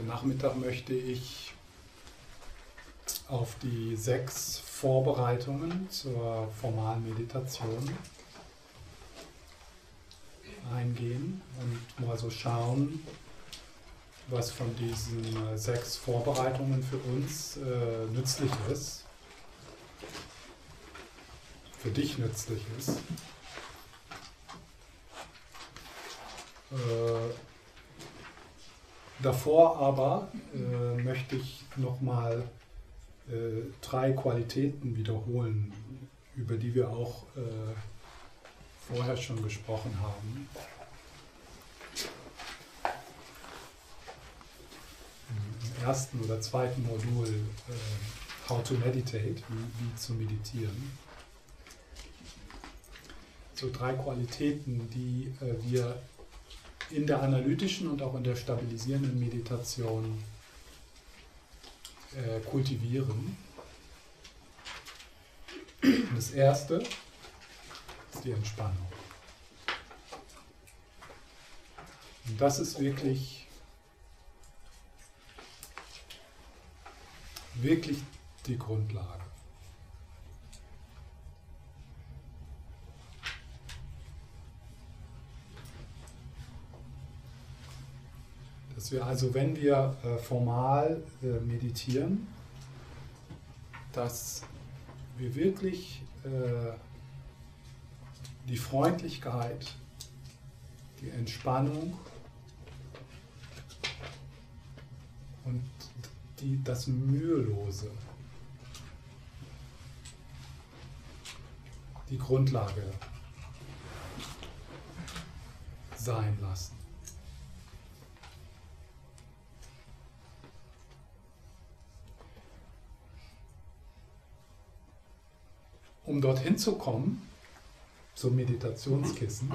Heute Nachmittag möchte ich auf die sechs Vorbereitungen zur formalen Meditation eingehen und mal so schauen, was von diesen äh, sechs Vorbereitungen für uns äh, nützlich ist, für dich nützlich ist. Äh, davor aber äh, möchte ich nochmal äh, drei Qualitäten wiederholen, über die wir auch äh, vorher schon gesprochen haben. Im ersten oder zweiten Modul äh, How to Meditate, wie, wie zu meditieren. So drei Qualitäten, die äh, wir in der analytischen und auch in der stabilisierenden Meditation äh, kultivieren. Und das erste ist die Entspannung. Und das ist wirklich, wirklich die Grundlage. Dass wir also, wenn wir äh, formal äh, meditieren, dass wir wirklich äh, die Freundlichkeit, die Entspannung und die, das Mühelose, die Grundlage sein lassen. Um dorthin zu kommen, zum Meditationskissen,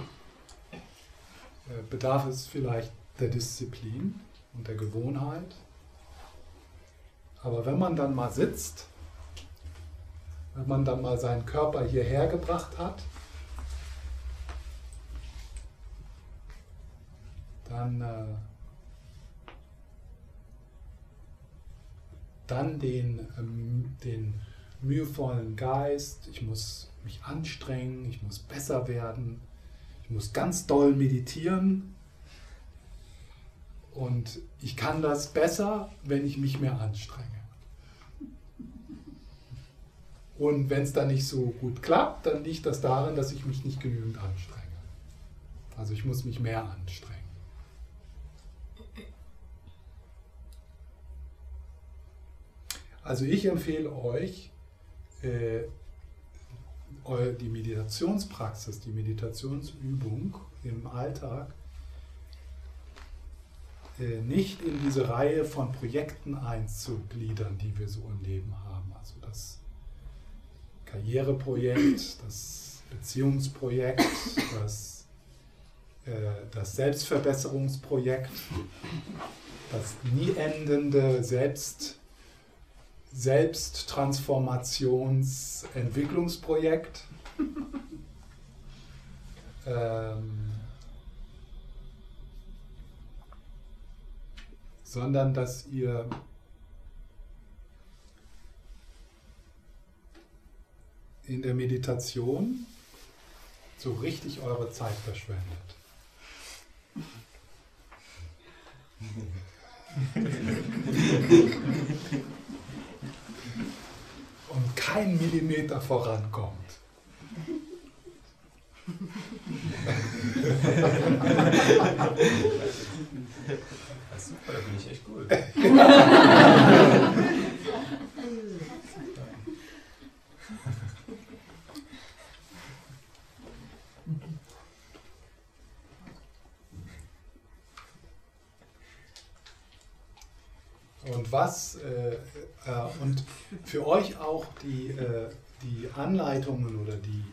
äh, bedarf es vielleicht der Disziplin und der Gewohnheit. Aber wenn man dann mal sitzt, wenn man dann mal seinen Körper hierher gebracht hat, dann, äh, dann den, ähm, den mühevollen Geist, ich muss mich anstrengen, ich muss besser werden, ich muss ganz doll meditieren und ich kann das besser, wenn ich mich mehr anstrenge. Und wenn es dann nicht so gut klappt, dann liegt das daran, dass ich mich nicht genügend anstrenge. Also ich muss mich mehr anstrengen. Also ich empfehle euch, die Meditationspraxis, die Meditationsübung im Alltag äh, nicht in diese Reihe von Projekten einzugliedern, die wir so im Leben haben. Also das Karriereprojekt, das Beziehungsprojekt, das, äh, das Selbstverbesserungsprojekt, das nie endende Selbst Selbsttransformationsentwicklungsprojekt. ähm, sondern dass ihr in der Meditation so richtig eure Zeit verschwendet. und kein Millimeter vorankommt. super, da bin ich echt gut. Und was äh, äh, und für euch auch die, äh, die Anleitungen oder die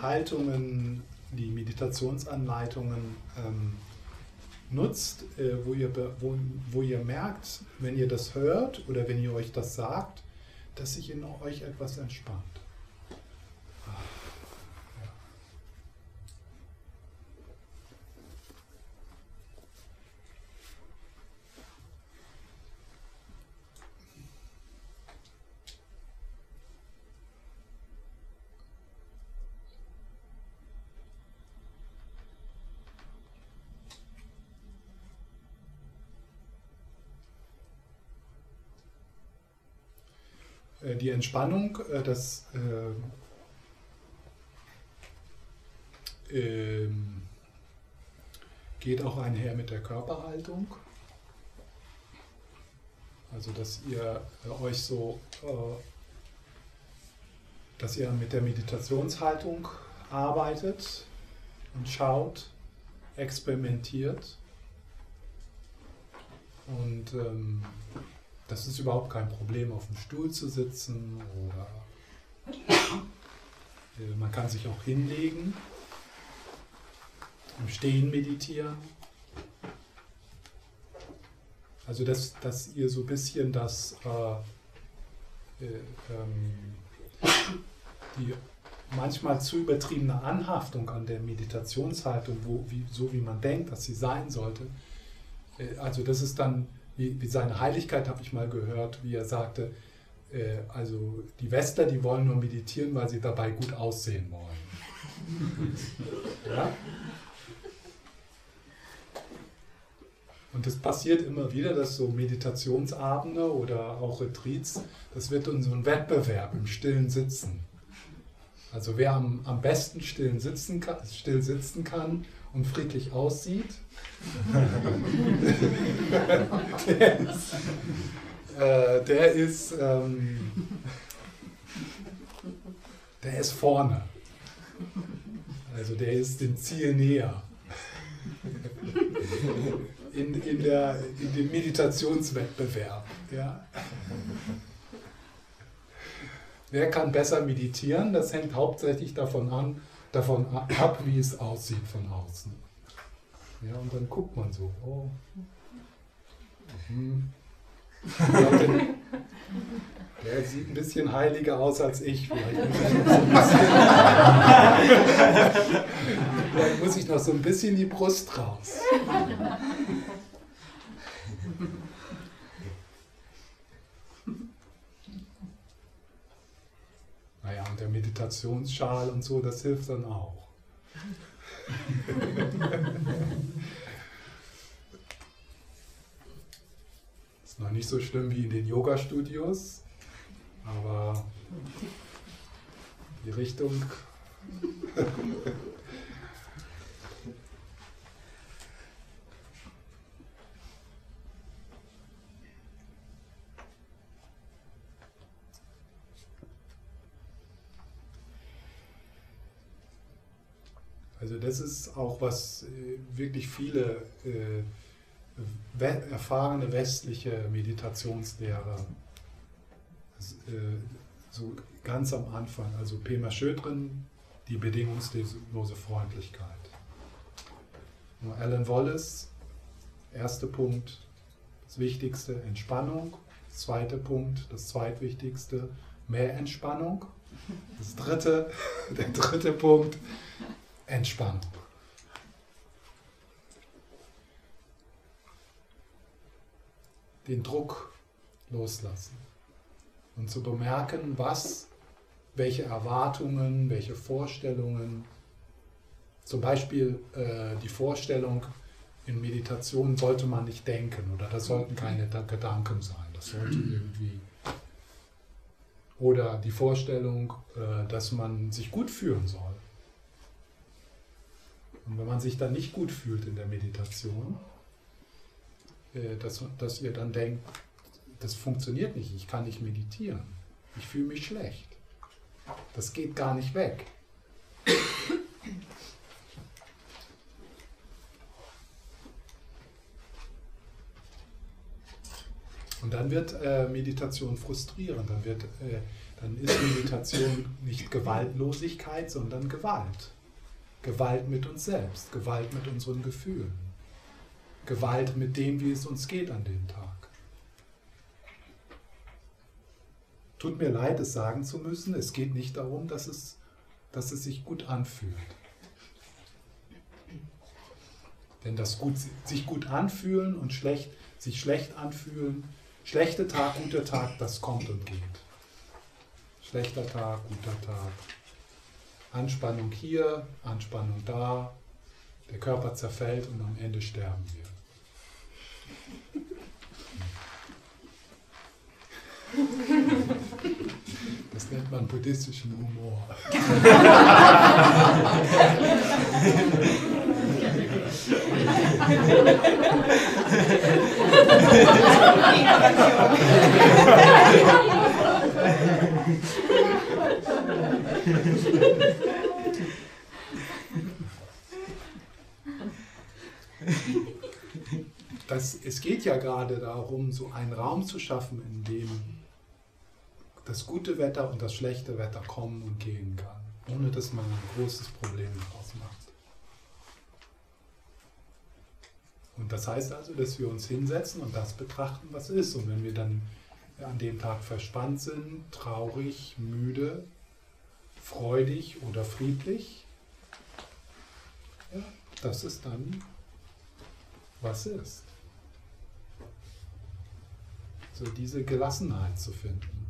Haltungen, die Meditationsanleitungen ähm, nutzt, äh, wo, ihr, wo, wo ihr merkt, wenn ihr das hört oder wenn ihr euch das sagt, dass sich in euch etwas entspannt. Äh, die Entspannung, äh, das äh, ähm, geht auch einher mit der Körperhaltung. Also dass ihr äh, euch so, dass ihr mit der Meditationshaltung arbeitet und schaut, experimentiert. Und ähm, das ist überhaupt kein Problem, auf dem Stuhl zu sitzen oder äh, man kann sich auch hinlegen, im Stehen meditieren. Also dass, dass ihr so ein bisschen das, äh, äh, ähm, die manchmal zu übertriebene Anhaftung an der Meditationshaltung, wo, wie, so wie man denkt, dass sie sein sollte, äh, also das ist dann, wie, wie seine Heiligkeit habe ich mal gehört, wie er sagte, äh, also die Westler, die wollen nur meditieren, weil sie dabei gut aussehen wollen. ja? Und das passiert immer wieder, dass so Meditationsabende oder auch Retreats, das wird in so ein Wettbewerb im stillen Sitzen. Also wer am, am besten stillen sitzen kann, still sitzen kann und friedlich aussieht, der ist, äh, der, ist ähm, der ist vorne. Also der ist dem Ziel näher in, in, der, in dem Meditationswettbewerb. Ja. Wer kann besser meditieren? Das hängt hauptsächlich davon, an, davon ab, wie es aussieht von außen. Ja, und dann guckt man so, oh. Mhm. Der sieht ein bisschen heiliger aus als ich. Vielleicht muss ich Vielleicht muss ich noch so ein bisschen die Brust raus. Naja, und der Meditationsschal und so, das hilft dann auch. Ist noch nicht so schlimm wie in den Yoga-Studios, aber die Richtung. Also das ist auch, was äh, wirklich viele äh, erfahrene westliche Meditationslehrer äh, so ganz am Anfang, also Pema Schödrin, die bedingungslose Freundlichkeit. Und Alan Wallace, erster Punkt, das Wichtigste, Entspannung. Zweiter Punkt, das zweitwichtigste, mehr Entspannung. Das dritte, der dritte Punkt, Entspannung. Den Druck loslassen und zu bemerken, was, welche Erwartungen, welche Vorstellungen, zum Beispiel äh, die Vorstellung, in Meditation sollte man nicht denken oder das sollten keine Gedanken sein, das sollte irgendwie. Oder die Vorstellung, äh, dass man sich gut fühlen soll. Und wenn man sich dann nicht gut fühlt in der Meditation, äh, dass, dass ihr dann denkt, das funktioniert nicht, ich kann nicht meditieren, ich fühle mich schlecht. Das geht gar nicht weg. Und dann wird äh, Meditation frustrierend, dann, äh, dann ist Meditation nicht Gewaltlosigkeit, sondern Gewalt. Gewalt mit uns selbst, Gewalt mit unseren Gefühlen, Gewalt mit dem, wie es uns geht an dem Tag. Tut mir leid, es sagen zu müssen, es geht nicht darum, dass es, dass es sich gut anfühlt. Denn das gut, sich gut anfühlen und schlecht, sich schlecht anfühlen, schlechter Tag, guter Tag, das kommt und geht. Schlechter Tag, guter Tag. Anspannung hier, Anspannung da, der Körper zerfällt und am Ende sterben wir. Das nennt man buddhistischen Humor. Das, es geht ja gerade darum, so einen Raum zu schaffen, in dem das gute Wetter und das schlechte Wetter kommen und gehen kann, ohne dass man ein großes Problem daraus macht. Und das heißt also, dass wir uns hinsetzen und das betrachten, was ist. Und wenn wir dann an dem Tag verspannt sind, traurig, müde, freudig oder friedlich, ja, das ist dann, was ist. So diese Gelassenheit zu finden.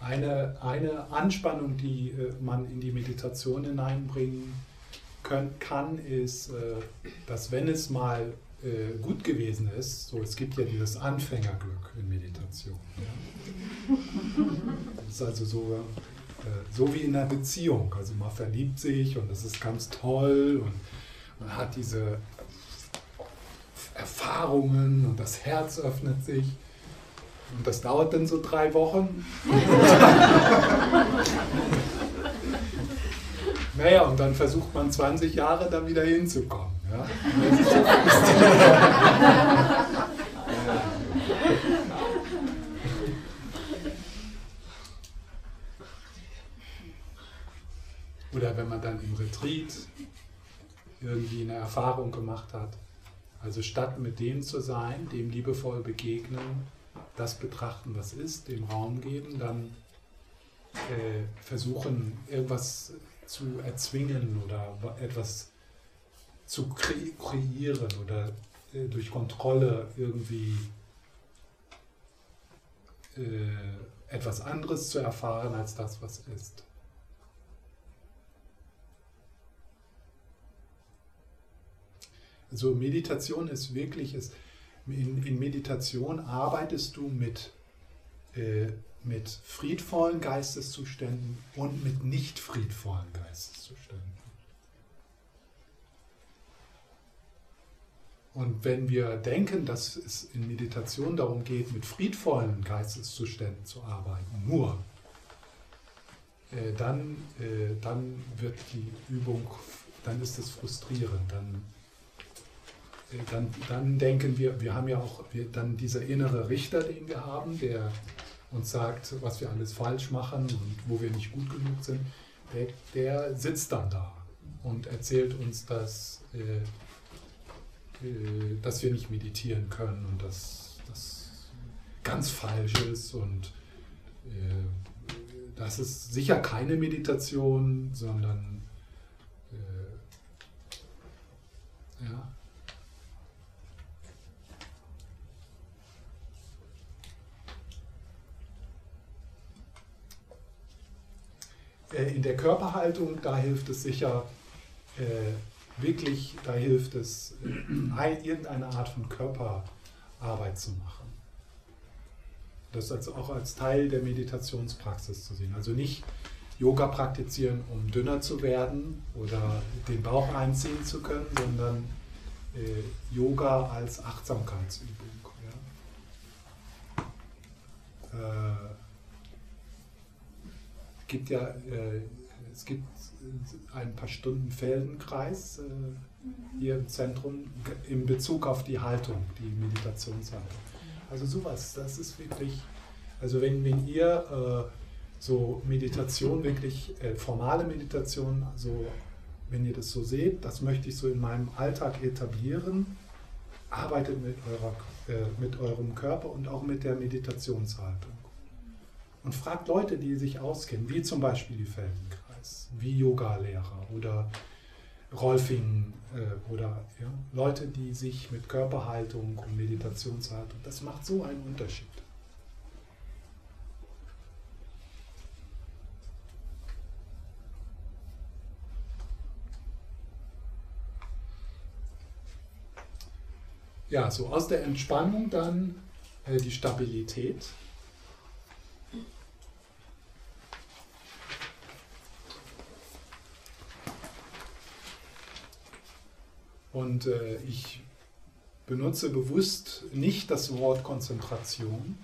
Eine, eine Anspannung, die äh, man in die Meditation hineinbringen können, kann, ist, äh, dass wenn es mal äh, gut gewesen ist, so es gibt ja dieses Anfängerglück in Meditation. Ja? Das ist also so, äh, so wie in einer Beziehung. Also man verliebt sich und es ist ganz toll und man hat diese Erfahrungen und das Herz öffnet sich. Und das dauert dann so drei Wochen. naja, und dann versucht man 20 Jahre da wieder hinzukommen. Ja? Oder wenn man dann im Retreat irgendwie eine Erfahrung gemacht hat. Also statt mit dem zu sein, dem liebevoll begegnen, das betrachten, was ist, dem Raum geben, dann äh, versuchen, irgendwas zu erzwingen oder etwas zu kre kreieren oder äh, durch Kontrolle irgendwie äh, etwas anderes zu erfahren als das, was ist. Also Meditation ist wirklich, ist, in, in Meditation arbeitest du mit, äh, mit friedvollen Geisteszuständen und mit nicht friedvollen Geisteszuständen. Und wenn wir denken, dass es in Meditation darum geht, mit friedvollen Geisteszuständen zu arbeiten, nur, äh, dann, äh, dann wird die Übung, dann ist es frustrierend, dann dann, dann denken wir, wir haben ja auch wir, dann dieser innere Richter, den wir haben, der uns sagt, was wir alles falsch machen und wo wir nicht gut genug sind, der, der sitzt dann da und erzählt uns, dass, äh, äh, dass wir nicht meditieren können und dass das ganz falsch ist und äh, das ist sicher keine Meditation, sondern äh, ja, Äh, in der Körperhaltung, da hilft es sicher äh, wirklich, da hilft es, äh, irgendeine Art von Körperarbeit zu machen. Das also auch als Teil der Meditationspraxis zu sehen. Also nicht Yoga praktizieren, um dünner zu werden oder den Bauch einziehen zu können, sondern äh, Yoga als Achtsamkeitsübung. Ja. Äh, gibt ja, äh, es gibt ein paar Stunden Feldenkreis äh, hier im Zentrum in Bezug auf die Haltung, die Meditationshaltung. Also sowas, das ist wirklich, also wenn, wenn ihr äh, so Meditation, wirklich äh, formale Meditation, also wenn ihr das so seht, das möchte ich so in meinem Alltag etablieren, arbeitet mit, eurer, äh, mit eurem Körper und auch mit der Meditationshaltung. Und fragt Leute, die sich auskennen, wie zum Beispiel die Feldenkreis, wie Yoga-Lehrer oder Rolfing äh, oder ja, Leute, die sich mit Körperhaltung und Meditationshaltung, das macht so einen Unterschied. ja, so aus der Entspannung dann äh, die Stabilität. Und äh, ich benutze bewusst nicht das Wort Konzentration,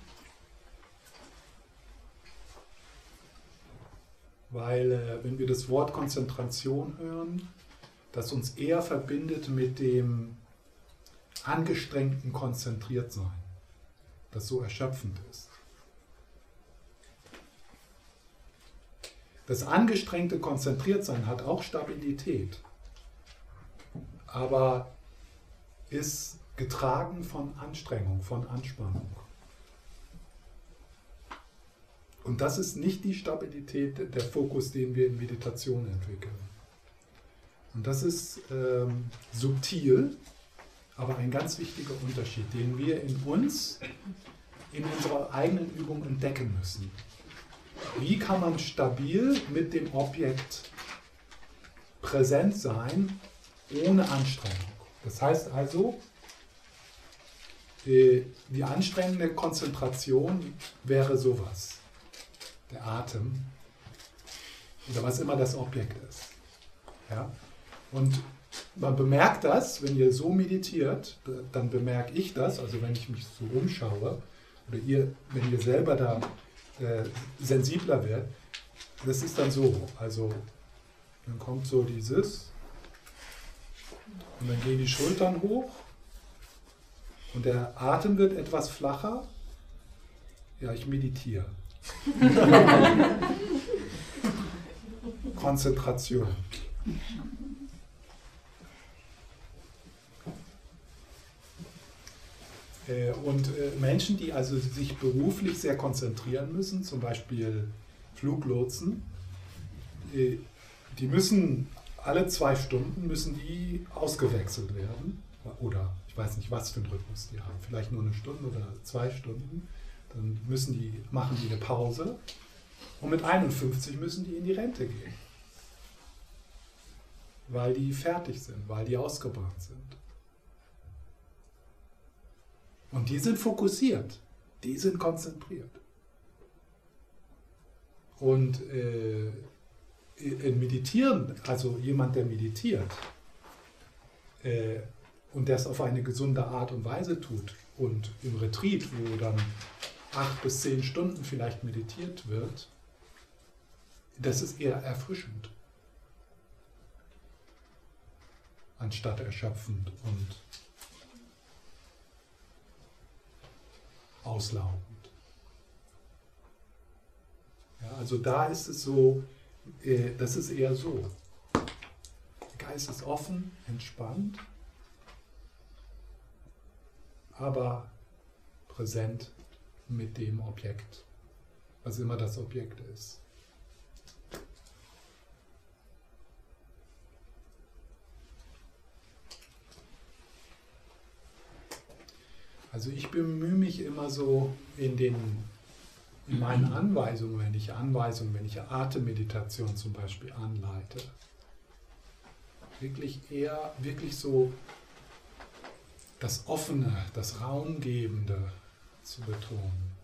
weil äh, wenn wir das Wort Konzentration hören, das uns eher verbindet mit dem angestrengten Konzentriertsein, das so erschöpfend ist. Das angestrengte Konzentriertsein hat auch Stabilität, aber ist getragen von Anstrengung, von Anspannung. Und das ist nicht die Stabilität, der Fokus, den wir in Meditation entwickeln. Und das ist ähm, subtil, aber ein ganz wichtiger Unterschied, den wir in uns, in unserer eigenen Übung entdecken müssen. Wie kann man stabil mit dem Objekt präsent sein, ohne Anstrengung? Das heißt also, die, anstrengende Konzentration wäre sowas der Atem oder was immer das Objekt ist. Ja? Und man bemerkt das, wenn ihr so meditiert, dann bemerke ich das, also wenn ich mich so umschaue, oder ihr, wenn ihr selber da äh, sensibler werdet, das ist dann so. Also dann kommt so dieses und dann gehen die Schultern hoch und der Atem wird etwas flacher. Ja, ich meditiere. Konzentration. Äh, und äh, Menschen, die also sich beruflich sehr konzentrieren müssen, zum Beispiel Fluglotsen, äh, die müssen alle zwei Stunden müssen die ausgewechselt werden. Oder ich weiß nicht, was für einen Rhythmus die haben. Vielleicht nur eine Stunde oder zwei Stunden. Dann müssen die, machen die eine Pause und mit 51 müssen die in die Rente gehen. Weil die fertig sind, weil die ausgebrannt sind. Und die sind fokussiert, die sind konzentriert. Und äh, in Meditieren, also jemand, der meditiert äh, und das auf eine gesunde Art und Weise tut und im Retreat, wo dann acht bis zehn Stunden vielleicht meditiert wird, das ist eher erfrischend, anstatt erschöpfend und auslaugend. Ja, also da ist es so, äh, das ist eher so. Der Geist ist offen, entspannt, aber präsent mit dem Objekt, was immer das Objekt ist. Also ich bemühe mich immer so in den meinen Anweisungen, wenn ich Anweisungen, wenn ich Atemmeditation zum Beispiel anleite, wirklich eher wirklich so das Offene, das Raumgebende zu betonen.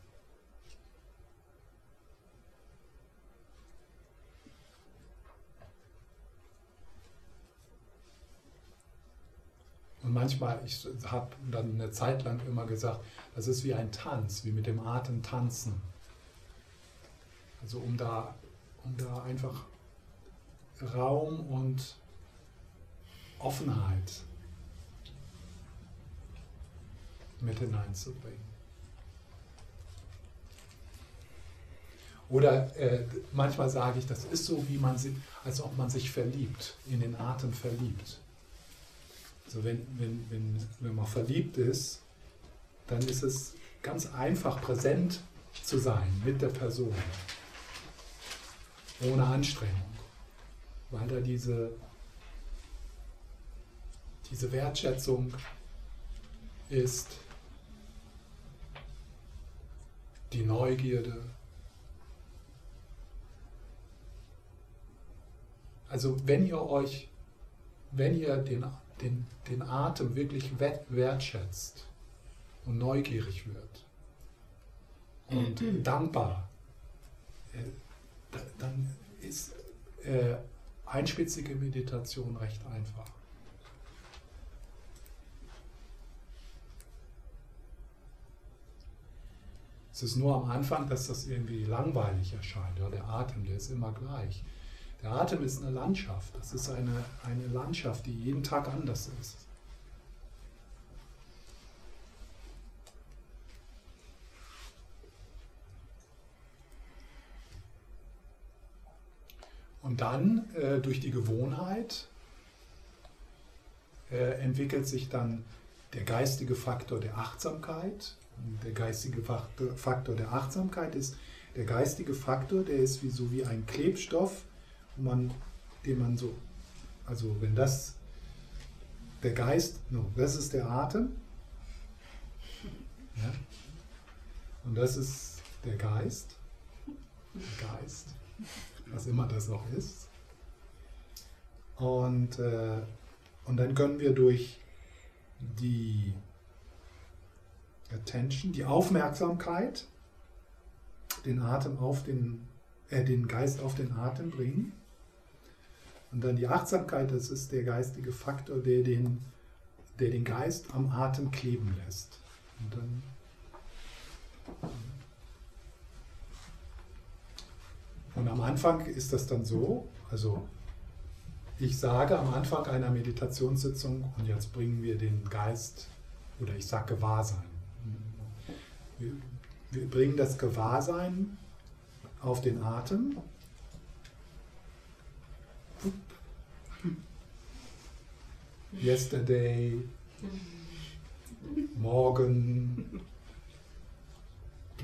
Und manchmal, ich habe dann eine Zeit lang immer gesagt, das ist wie ein Tanz, wie mit dem Atem tanzen. Also um da, um da einfach Raum und Offenheit mit hineinzubringen. Oder äh, manchmal sage ich, das ist so, wie man sich, als ob man sich verliebt, in den Atem verliebt. Also wenn, wenn, wenn, wenn man verliebt ist, dann ist es ganz einfach präsent zu sein mit der Person. Ohne Anstrengung. Weil da diese, diese Wertschätzung ist, die Neugierde, Also wenn ihr euch, wenn ihr den, den, den Atem wirklich wertschätzt und neugierig wird und mhm. dankbar, äh, dann ist äh, einspitzige Meditation recht einfach. Es ist nur am Anfang, dass das irgendwie langweilig erscheint. Ja, der Atem, der ist immer gleich. Der Atem ist eine Landschaft. Das ist eine, eine Landschaft, die jeden Tag anders ist. Und dann äh, durch die Gewohnheit äh, entwickelt sich dann der geistige Faktor der Achtsamkeit. Und der geistige Faktor der Achtsamkeit ist der geistige Faktor, der ist wie so wie ein Klebstoff, man, den man so, also wenn das der Geist, no, das ist der Atem. Ja? Und das ist der Geist. Der Geist was immer das auch ist. Und, äh, und dann können wir durch die Attention, die Aufmerksamkeit, den Atem auf den, äh, den Geist auf den Atem bringen. Und dann die Achtsamkeit, das ist der geistige Faktor, der den, der den Geist am Atem kleben lässt. Und dann Und am Anfang ist das dann so, also ich sage am Anfang einer Meditationssitzung, und jetzt bringen wir den Geist, oder ich sage Gewahrsein. Wir, wir bringen das Gewahrsein auf den Atem. Yesterday, morgen,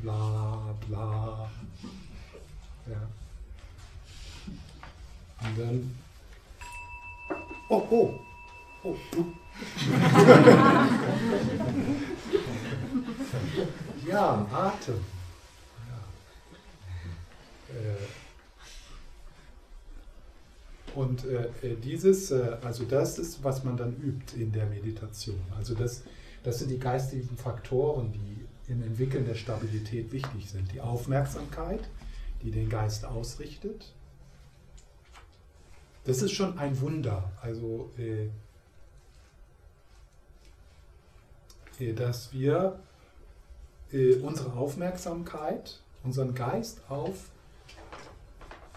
bla bla. Ja. Und dann. Oh, oh! Oh, du. ja, Atem. Ja. Äh. Und äh, dieses, äh, also das ist, was man dann übt in der Meditation. Also das, das sind die geistigen Faktoren, die im Entwickeln der Stabilität wichtig sind. Die Aufmerksamkeit, die den Geist ausrichtet. Das ist schon ein Wunder, also äh, äh, dass wir äh, unsere Aufmerksamkeit, unseren Geist auf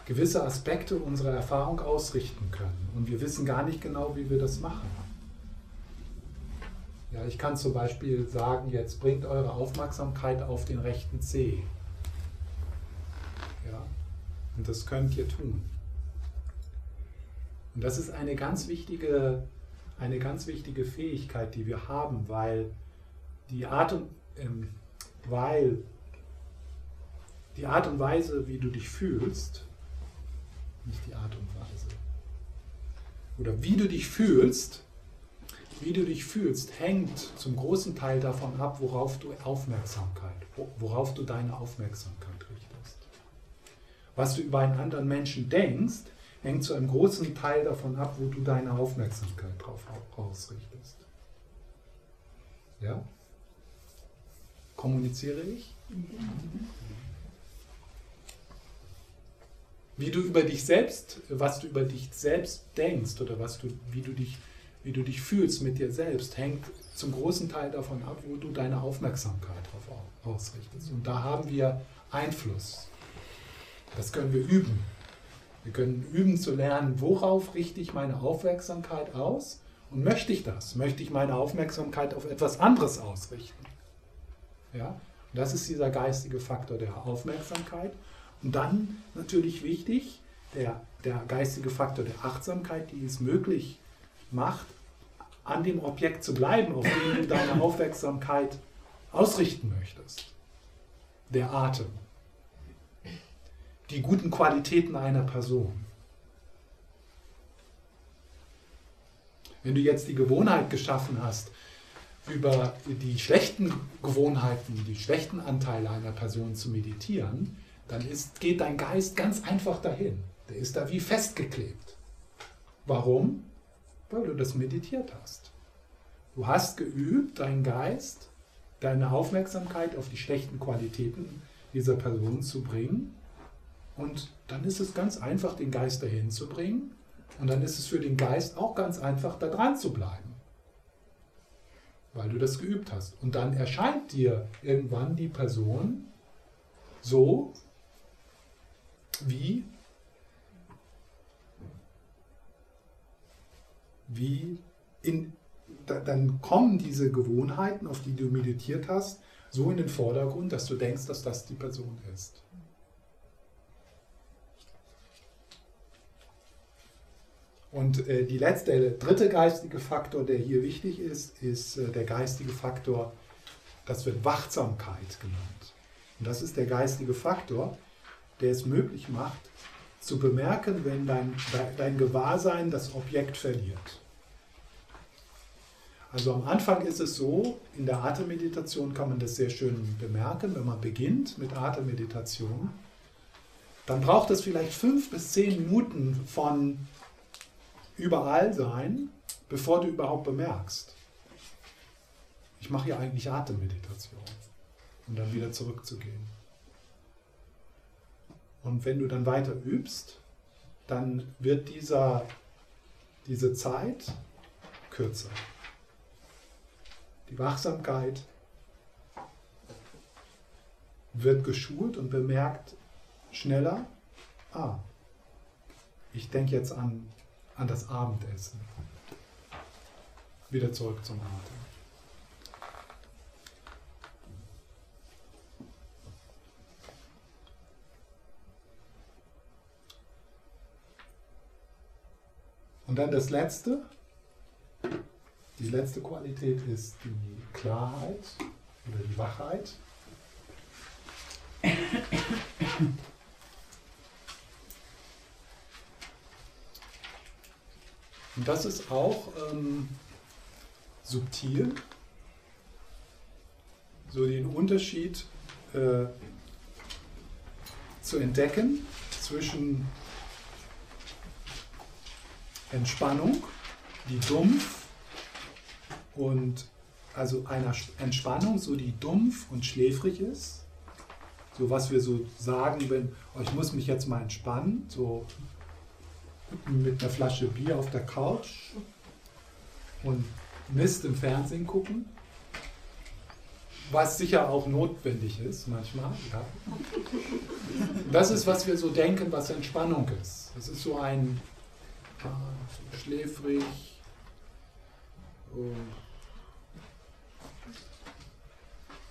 gewisse Aspekte unserer Erfahrung ausrichten können. Und wir wissen gar nicht genau, wie wir das machen. Ja, ich kann zum Beispiel sagen, jetzt bringt eure Aufmerksamkeit auf den rechten Zeh. Und das könnt ihr tun. Und das ist eine ganz wichtige, eine ganz wichtige Fähigkeit, die wir haben, weil die Art und, ähm, weil die Art und Weise, wie du dich fühlst, nicht die Art und Weise, oder wie du dich fühlst, wie du dich fühlst, hängt zum großen Teil davon ab, worauf du Aufmerksamkeit, worauf du deine Aufmerksamkeit was du über einen anderen Menschen denkst, hängt zu einem großen Teil davon ab, wo du deine Aufmerksamkeit drauf ausrichtest. Ja? Kommuniziere ich? Wie du über dich selbst, was du über dich selbst denkst oder was du, wie, du dich, wie du dich fühlst mit dir selbst, hängt zum großen Teil davon ab, wo du deine Aufmerksamkeit darauf ausrichtest. Und da haben wir Einfluss. Das können wir üben. Wir können üben zu lernen, worauf richte ich meine Aufmerksamkeit aus und möchte ich das? Möchte ich meine Aufmerksamkeit auf etwas anderes ausrichten? Ja? Und das ist dieser geistige Faktor der Aufmerksamkeit. Und dann natürlich wichtig, der, der geistige Faktor der Achtsamkeit, die es möglich macht, an dem Objekt zu bleiben, auf dem du deine Aufmerksamkeit ausrichten möchtest. Der Atem die guten Qualitäten einer Person. Wenn du jetzt die Gewohnheit geschaffen hast, über die schlechten Gewohnheiten, die schlechten Anteile einer Person zu meditieren, dann ist, geht dein Geist ganz einfach dahin. Der ist da wie festgeklebt. Warum? Weil du das meditiert hast. Du hast geübt, deinen Geist, deine Aufmerksamkeit auf die schlechten Qualitäten dieser Person zu bringen. Und dann ist es ganz einfach, den Geist dahin zu bringen. Und dann ist es für den Geist auch ganz einfach, da dran zu bleiben. Weil du das geübt hast. Und dann erscheint dir irgendwann die Person so, wie, wie in, dann kommen diese Gewohnheiten, auf die du meditiert hast, so in den Vordergrund, dass du denkst, dass das die Person ist. Und äh, die letzte, der dritte geistige Faktor, der hier wichtig ist, ist äh, der geistige Faktor, das wird Wachsamkeit genannt. Und das ist der geistige Faktor, der es möglich macht, zu bemerken, wenn dein, dein Gewahrsein das Objekt verliert. Also am Anfang ist es so, in der Atemmeditation kann man das sehr schön bemerken, wenn man beginnt mit Atemmeditation, dann braucht es vielleicht fünf bis zehn Minuten von überall sein, bevor du überhaupt bemerkst. Ich mache ja eigentlich Atemmeditation, um dann wieder zurückzugehen. Und wenn du dann weiter übst, dann wird dieser, diese Zeit kürzer. Die Wachsamkeit wird geschult und bemerkt schneller, ah, ich denke jetzt an, an das Abendessen. Wieder zurück zum Atem. Und dann das letzte, die letzte Qualität ist die Klarheit oder die Wachheit. Und das ist auch ähm, subtil, so den Unterschied äh, zu entdecken zwischen Entspannung, die dumpf und also einer Entspannung, so die dumpf und schläfrig ist. So was wir so sagen, wenn, oh, ich muss mich jetzt mal entspannen, so mit einer Flasche Bier auf der Couch und Mist im Fernsehen gucken. Was sicher auch notwendig ist manchmal. Ja. Das ist, was wir so denken, was Entspannung ist. Das ist so ein ah, schläfrig,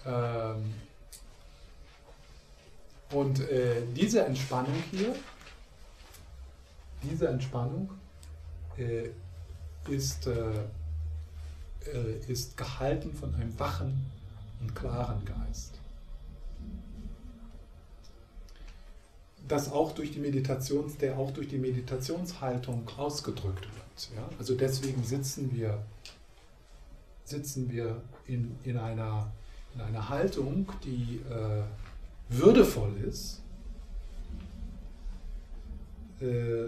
ähm, und äh, diese Entspannung hier, diese Entspannung äh, ist, äh, äh, ist gehalten von einem wachen und klaren Geist. Das auch durch die Meditations, der auch durch die Meditationshaltung ausgedrückt wird. Ja? Also deswegen sitzen wir sitzen wir in, in, einer, in einer Haltung, die äh, würdevoll ist, äh,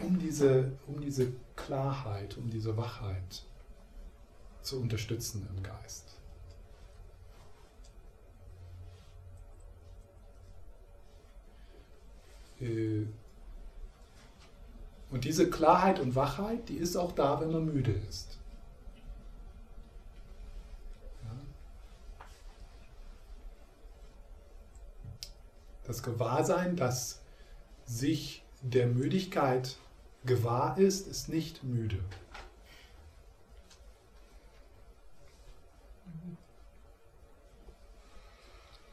um, diese, um diese Klarheit, um diese Wachheit zu unterstützen im Geist. Äh, und diese Klarheit und Wachheit, die ist auch da, wenn man müde ist. das Gewahrsein, das sich der Müdigkeit gewahr ist, ist nicht müde.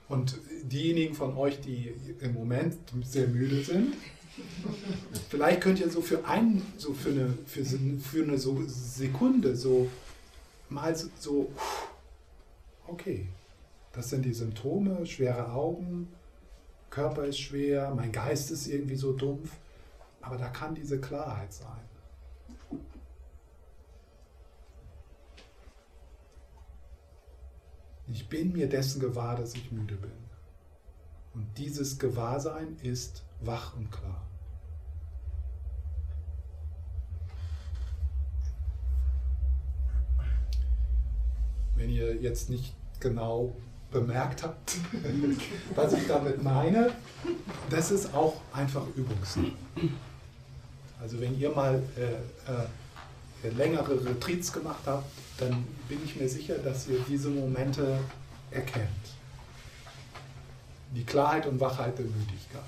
Und diejenigen von euch, die im Moment sehr müde sind, vielleicht könnt ihr so für ein, so für eine, für, für eine so Sekunde so mal so, okay, das sind die Symptome, schwere Augen, Körper ist schwer, mein Geist ist irgendwie so dumpf, aber da kann diese Klarheit sein. Ich bin mir dessen gewahr, dass ich müde bin. Und dieses Gewahrsein ist wach und klar. Wenn ihr jetzt nicht genau bemerkt habt, was ich damit meine, das ist auch einfach Übungssache. Also wenn ihr mal äh, äh, längere Retreats gemacht habt, dann bin ich mir sicher, dass ihr diese Momente erkennt. Die Klarheit und Wachheit der Müdigkeit.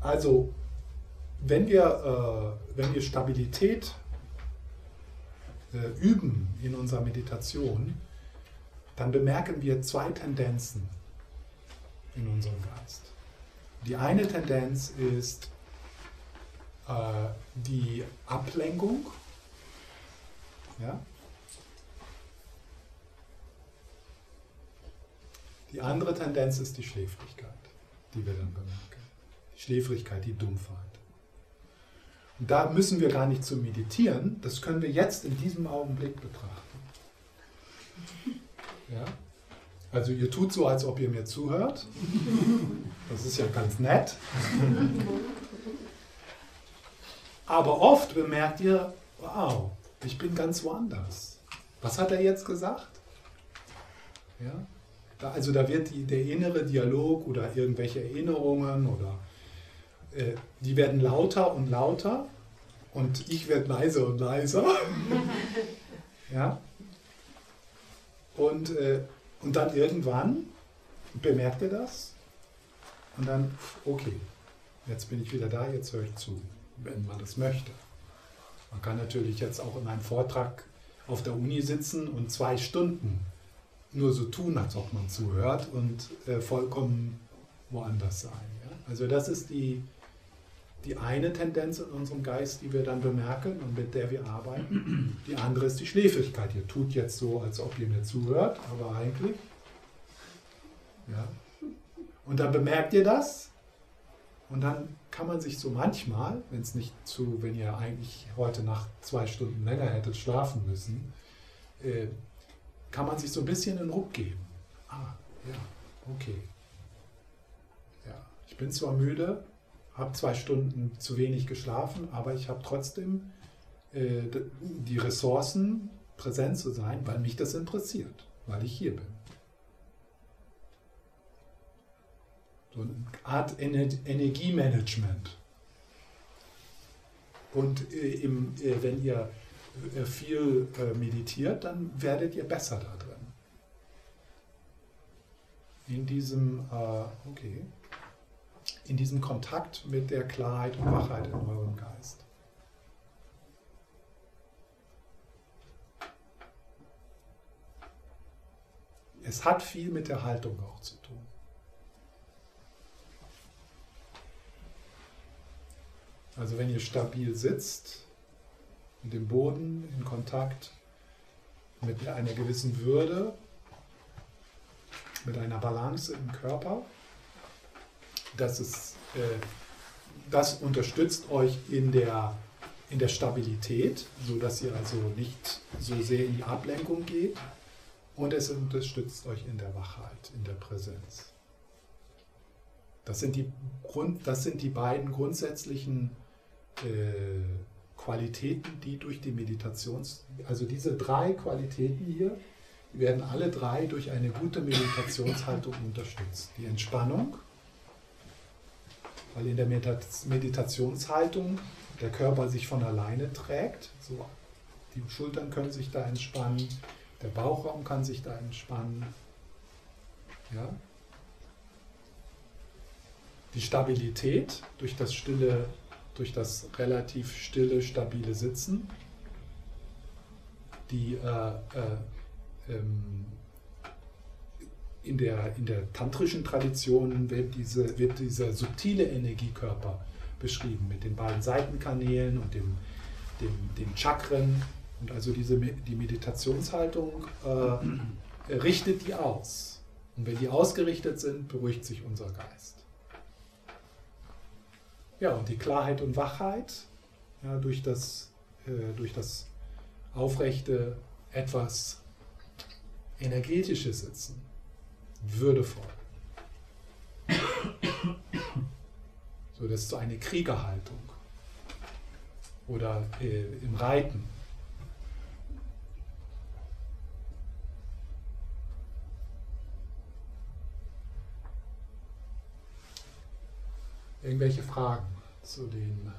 Also, wenn wir, äh, wenn wir Stabilität äh, üben in unserer Meditation, dann bemerken wir zwei Tendenzen in unserem Geist. Die eine Tendenz ist äh, die Ablenkung. Ja? Die andere Tendenz ist die Schläfrigkeit, die wir dann bemerken. Die Schläfrigkeit, die Dumpfheit. Und da müssen wir gar nicht zu meditieren, das können wir jetzt in diesem Augenblick betrachten. Ja? Also ihr tut so, als ob ihr mir zuhört. Das ist ja ganz nett. Aber oft bemerkt ihr, wow, ich bin ganz woanders. Was hat er jetzt gesagt? Ja? Da, also da wird die, der innere Dialog oder irgendwelche Erinnerungen oder äh, die werden lauter und lauter und ich werde leiser und leiser. ja? Und, äh, und dann irgendwann bemerkt ihr das und dann, okay, jetzt bin ich wieder da, jetzt höre ich zu, wenn man das möchte. Man kann natürlich jetzt auch in einem Vortrag auf der Uni sitzen und zwei Stunden nur so tun, als ob man zuhört und äh, vollkommen woanders sein. Ja? Also das ist die, die eine Tendenz in unserem Geist, die wir dann bemerken und mit der wir arbeiten. Die andere ist die Schläfrigkeit. Ihr tut jetzt so, als ob ihr mir zuhört, aber eigentlich. Ja. Und dann bemerkt ihr das und dann kann man sich so manchmal, wenn es nicht zu, wenn ihr eigentlich heute Nacht zwei Stunden länger hättet schlafen müssen, äh, kann man sich so ein bisschen einen Ruck geben. Ah, ja, okay. Ja, ich bin zwar müde, habe zwei Stunden zu wenig geschlafen, aber ich habe trotzdem äh, die Ressourcen, präsent zu sein, weil mich das interessiert, weil ich hier bin. So eine Art Ener Energiemanagement. Und äh, im, äh, wenn ihr äh, viel äh, meditiert, dann werdet ihr besser da drin. In diesem, äh, okay in diesem Kontakt mit der Klarheit und Wachheit in eurem Geist. Es hat viel mit der Haltung auch zu tun. Also wenn ihr stabil sitzt, mit dem Boden in Kontakt, mit einer gewissen Würde, mit einer Balance im Körper, das, ist, äh, das unterstützt euch in der, in der Stabilität, sodass ihr also nicht so sehr in die Ablenkung geht. Und es unterstützt euch in der Wachheit, in der Präsenz. Das sind die, Grund, das sind die beiden grundsätzlichen äh, Qualitäten, die durch die Meditations... Also diese drei Qualitäten hier, werden alle drei durch eine gute Meditationshaltung unterstützt. Die Entspannung, weil in der Meditationshaltung der Körper sich von alleine trägt. So, die Schultern können sich da entspannen, der Bauchraum kann sich da entspannen. Ja? Die Stabilität durch das stille, durch das relativ stille, stabile Sitzen. Die äh, äh, ähm, in der, in der tantrischen Tradition wird, diese, wird dieser subtile Energiekörper beschrieben mit den beiden Seitenkanälen und dem, dem, den Chakren. Und also diese, die Meditationshaltung äh, richtet die aus. Und wenn die ausgerichtet sind, beruhigt sich unser Geist. Ja, und die Klarheit und Wachheit ja, durch, das, äh, durch das aufrechte, etwas energetische Sitzen würdevoll. So, das ist so eine Kriegerhaltung. oder äh, im Reiten. Irgendwelche Fragen zu den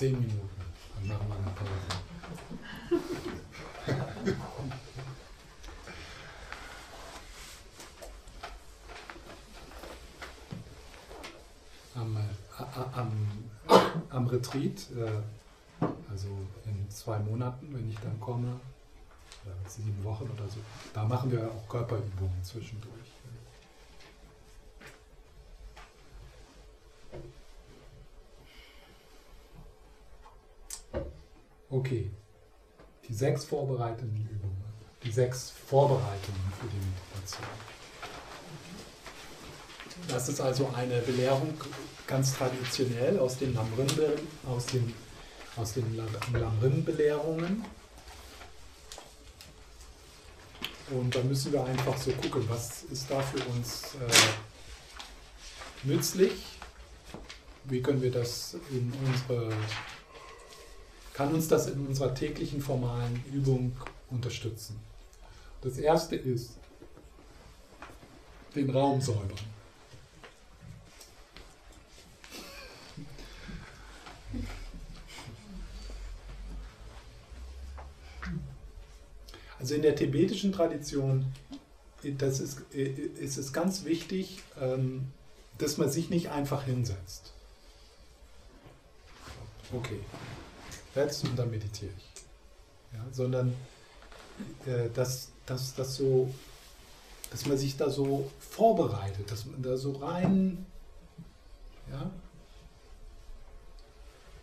zehn Minuten, dann machen wir eine Pause. am, äh, am, am Retreat, äh, also in zwei Monaten, wenn ich dann komme, sieben Wochen oder so. Da machen wir auch Körperübungen zwischendurch. Okay, die sechs vorbereitenden Übungen, die sechs Vorbereitungen für die Meditation. Das ist also eine Belehrung ganz traditionell aus den Lamrim-Belehrungen. Und da müssen wir einfach so gucken, was ist da für uns äh, nützlich? Wie können wir das in unsere, kann uns das in unserer täglichen formalen Übung unterstützen? Das erste ist, den Raum säubern. Also in der tibetischen Tradition das ist, ist es ganz wichtig, ähm, dass man sich nicht einfach hinsetzt. Okay, jetzt und dann meditiere ich. Ja, sondern äh, dass, dass, dass, so, dass man sich da so vorbereitet, dass man da so rein, ja,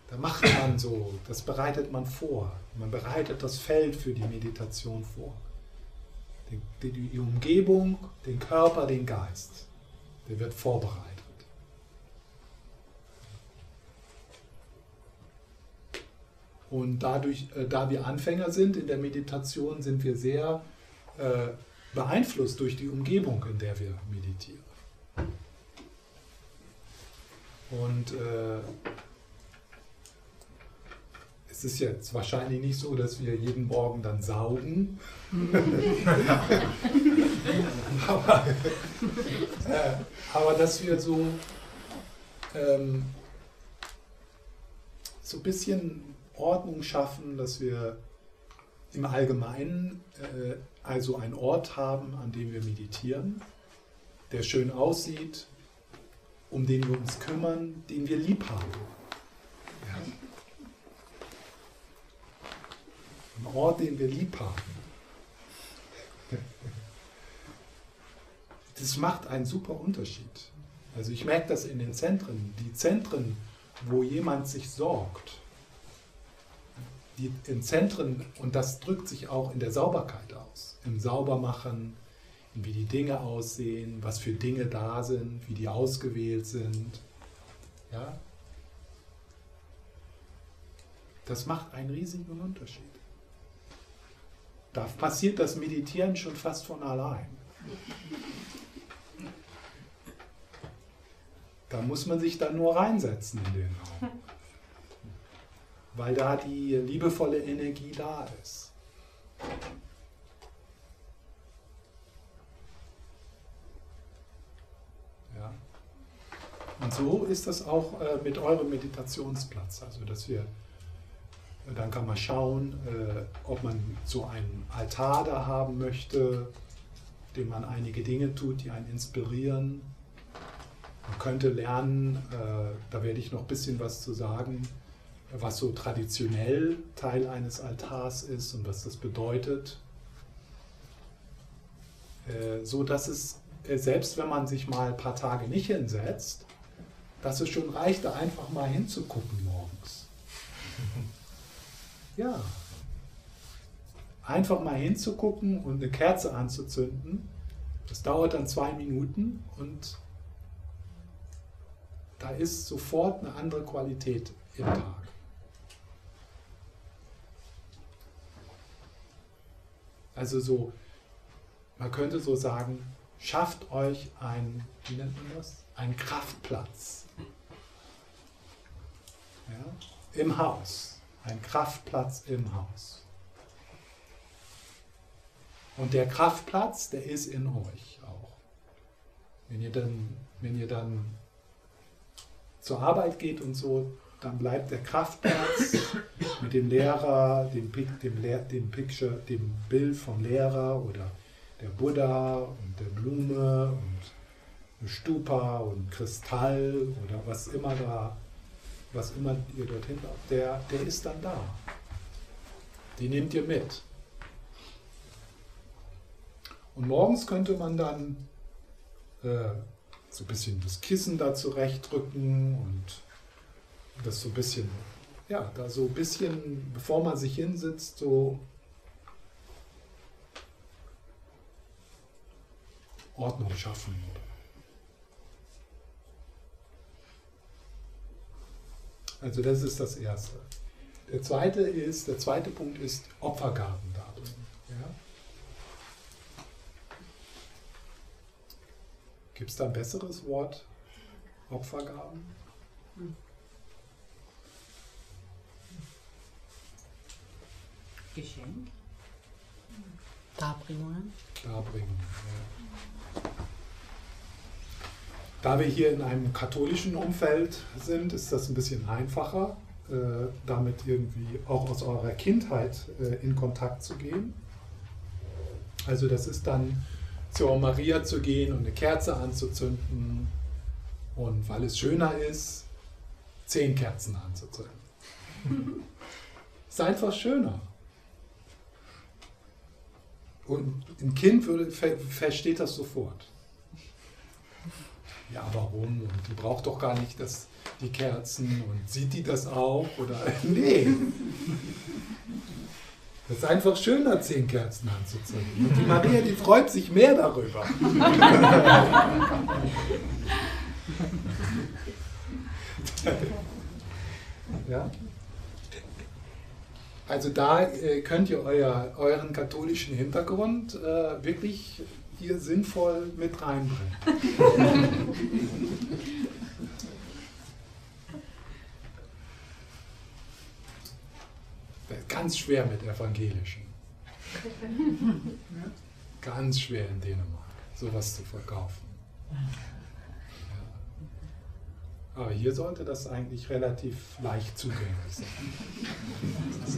da macht man so, das bereitet man vor. Man bereitet das Feld für die Meditation vor. Die, die, die Umgebung, den Körper, den Geist. Der wird vorbereitet. Und dadurch, äh, da wir Anfänger sind in der Meditation, sind wir sehr äh, beeinflusst durch die Umgebung, in der wir meditieren. Und äh, es ist jetzt wahrscheinlich nicht so, dass wir jeden Morgen dann saugen. aber, äh, aber dass wir so, ähm, so ein bisschen Ordnung schaffen, dass wir im Allgemeinen äh, also einen Ort haben, an dem wir meditieren, der schön aussieht, um den wir uns kümmern, den wir lieb haben. Ja. Ein Ort, den wir lieb haben. Das macht einen super Unterschied. Also ich merke das in den Zentren. Die Zentren, wo jemand sich sorgt, die in Zentren, und das drückt sich auch in der Sauberkeit aus, im Saubermachen, in wie die Dinge aussehen, was für Dinge da sind, wie die ausgewählt sind. Ja? Das macht einen riesigen Unterschied. Da passiert das Meditieren schon fast von allein. Da muss man sich dann nur reinsetzen in den Raum, weil da die liebevolle Energie da ist. Ja. Und so ist das auch äh, mit eurem Meditationsplatz, also dass wir dann kann man schauen, äh, ob man so einen Altar da haben möchte, dem man einige Dinge tut, die einen inspirieren. Man könnte lernen, äh, da werde ich noch ein bisschen was zu sagen, was so traditionell Teil eines Altars ist und was das bedeutet. Äh, so dass es, äh, selbst wenn man sich mal ein paar Tage nicht hinsetzt, dass es schon reicht, da einfach mal hinzugucken morgens. Ja. Einfach mal hinzugucken und eine Kerze anzuzünden. Das dauert dann zwei Minuten und da ist sofort eine andere Qualität im Tag. Also so, man könnte so sagen, schafft euch ein, wie nennt man das? Ein Kraftplatz. Ja? Im Haus. Ein Kraftplatz im Haus. Und der Kraftplatz, der ist in euch auch. Wenn ihr dann, wenn ihr dann zur Arbeit geht und so, dann bleibt der Kraftplatz mit dem Lehrer, dem, dem, dem, Picture, dem Bild vom Lehrer oder der Buddha und der Blume und Stupa und Kristall oder was immer da, was immer ihr dorthin habt, der, der ist dann da. Die nehmt ihr mit. Und morgens könnte man dann äh, so ein bisschen das Kissen da zurechtrücken und das so ein bisschen, ja, da so ein bisschen, bevor man sich hinsitzt, so Ordnung schaffen. Also das ist das Erste. Der zweite ist, der zweite Punkt ist Opfergaben darbringen. Ja? Gibt es da ein besseres Wort? Opfergaben? Geschenk? Darbringungen? Darbringen, ja. Da wir hier in einem katholischen Umfeld sind, ist das ein bisschen einfacher, äh, damit irgendwie auch aus eurer Kindheit äh, in Kontakt zu gehen. Also das ist dann zur Maria zu gehen und eine Kerze anzuzünden und weil es schöner ist, zehn Kerzen anzuzünden. ist einfach schöner. Und ein Kind würde, ver versteht das sofort. Ja, warum? Und die braucht doch gar nicht das, die Kerzen und sieht die das auch? Oder nee. Das ist einfach schöner, zehn Kerzen anzuzünden. Und die Maria, die freut sich mehr darüber. ja? Also da äh, könnt ihr euer, euren katholischen Hintergrund äh, wirklich hier sinnvoll mit reinbringen. Ganz schwer mit evangelischen. Ganz schwer in Dänemark, sowas zu verkaufen. Aber hier sollte das eigentlich relativ leicht zugänglich sein.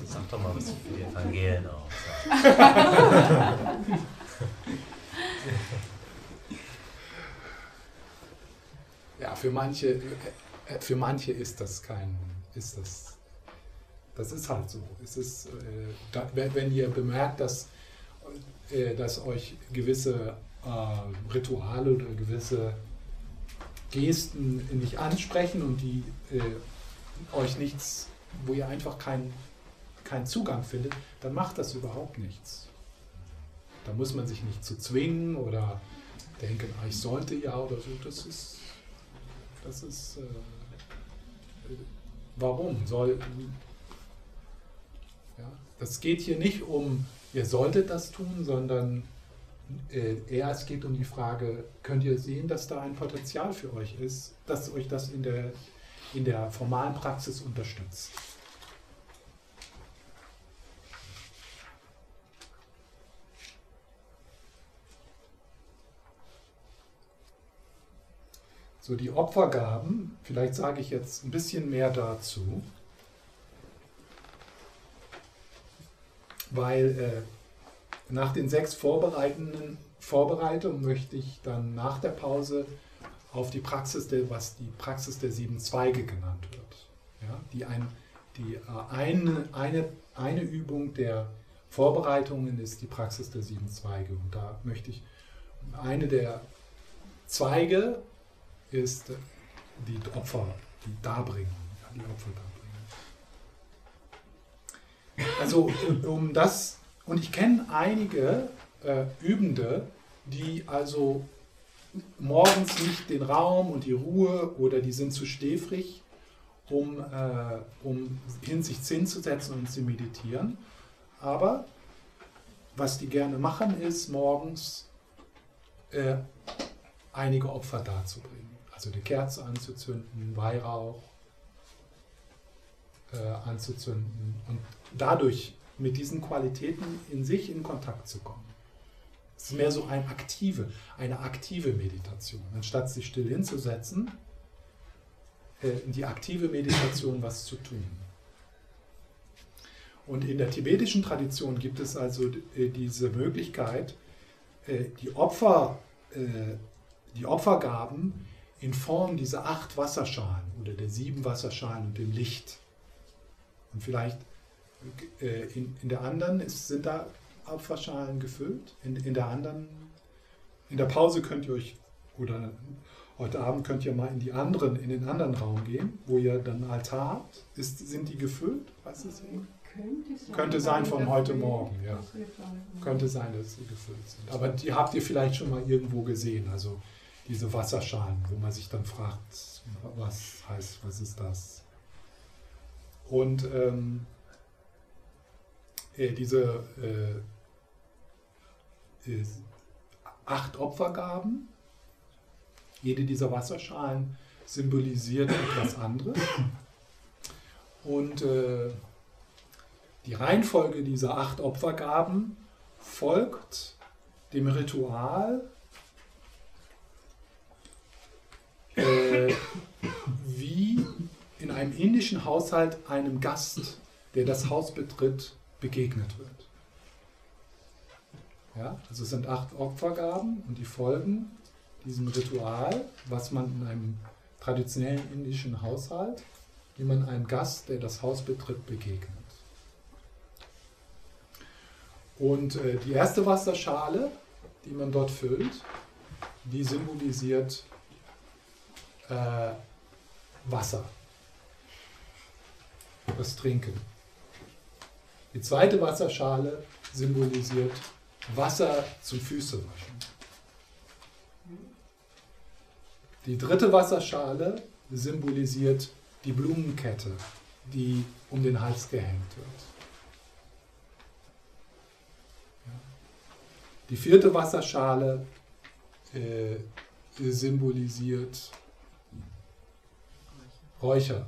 Sag doch mal was für die Evangelien auch. ja, für manche, äh, für manche ist das kein, ist das, das ist halt so. Es ist, äh, wenn ihr bemerkt, dass, äh, dass euch gewisse äh, Rituale oder gewisse Gesten nicht ansprechen und die äh, euch nichts, wo ihr einfach keinen keinen Zugang findet, dann macht das überhaupt nichts. Da muss man sich nicht zu zwingen oder denken, ah, ich sollte ja oder so. Das ist, das ist, äh, warum soll, ja, das geht hier nicht um, ihr solltet das tun, sondern eher es geht um die Frage, könnt ihr sehen, dass da ein Potenzial für euch ist, dass euch das in der, in der formalen Praxis unterstützt. So, die Opfergaben, vielleicht sage ich jetzt ein bisschen mehr dazu, weil äh, nach den sechs vorbereitenden Vorbereitungen möchte ich dann nach der Pause auf die Praxis der, was die Praxis der sieben Zweige genannt wird. Ja, die ein, die äh, eine, eine, eine Übung der Vorbereitungen ist die Praxis der sieben Zweige. Und da möchte ich eine der Zweige ist die Opfer, die Darbringen, die Opfer darbringen. Also um das, und ich kenne einige äh, Übende, die also morgens nicht den Raum und die Ruhe oder die sind zu stehfrig, um, äh, um in sich hinzusetzen und zu meditieren. Aber was die gerne machen, ist morgens äh, einige Opfer darzubringen. Also die Kerze anzuzünden, Weihrauch äh, anzuzünden und dadurch mit diesen Qualitäten in sich in Kontakt zu kommen. Es ist mehr so eine aktive, eine aktive Meditation. Anstatt sich still hinzusetzen, äh, in die aktive Meditation was zu tun. Und in der tibetischen Tradition gibt es also äh, diese Möglichkeit, äh, die, Opfer, die Opfergaben in Form dieser acht Wasserschalen oder der sieben Wasserschalen und dem Licht. Und vielleicht in, in der anderen ist, sind da Opferschalen gefüllt, in, in der anderen, in der Pause könnt ihr euch oder Heute Abend könnt ihr mal in die anderen, in den anderen Raum gehen, wo ihr dann einen Altar habt. Ist, sind die gefüllt? Weiß es Könnte sein, Könnte sein von heute Morgen, ja. Könnte sein, dass sie gefüllt sind. Aber die habt ihr vielleicht schon mal irgendwo gesehen, also diese Wasserschalen, wo man sich dann fragt, was heißt, was ist das? Und ähm, äh, diese äh, äh, acht Opfergaben, jede dieser Wasserschalen symbolisiert etwas anderes. Und äh, die Reihenfolge dieser acht Opfergaben folgt dem Ritual, äh, wie in einem indischen Haushalt einem Gast, der das Haus betritt, begegnet wird. Ja, also es sind acht Opfergaben und die folgen diesem Ritual, was man in einem traditionellen indischen Haushalt, wie man einem Gast, der das Haus betritt, begegnet. Und äh, die erste Wasserschale, die man dort füllt, die symbolisiert äh, Wasser, das Trinken. Die zweite Wasserschale symbolisiert Wasser zum Füßewaschen. Die dritte Wasserschale symbolisiert die Blumenkette, die um den Hals gehängt wird. Die vierte Wasserschale äh, symbolisiert Räucher,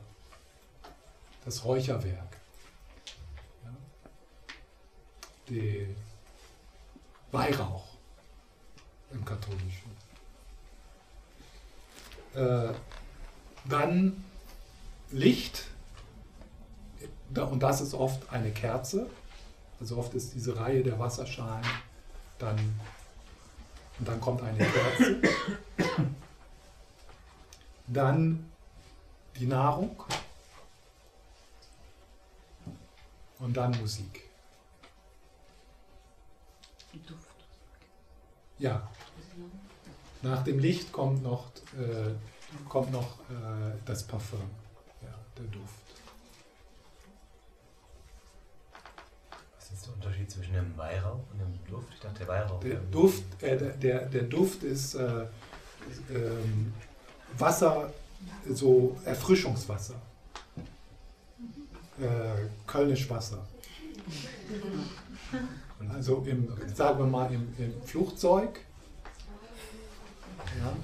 das Räucherwerk. Ja. Die Weihrauch im Katholischen. Äh, dann Licht, und das ist oft eine Kerze. Also oft ist diese Reihe der Wasserschalen dann, und dann kommt eine Kerze. Dann die Nahrung und dann Musik. Duft. Ja, nach dem Licht kommt noch, äh, kommt noch äh, das Parfum, ja, der Duft. Was ist der Unterschied zwischen dem Weihrauch und dem Duft? Ich dachte, der Weihrauch. Der, Duft, äh, der, der Duft ist äh, ähm, Wasser, so Erfrischungswasser. Äh, Kölnisch Wasser. Also im, sagen wir mal im, im Flugzeug ja.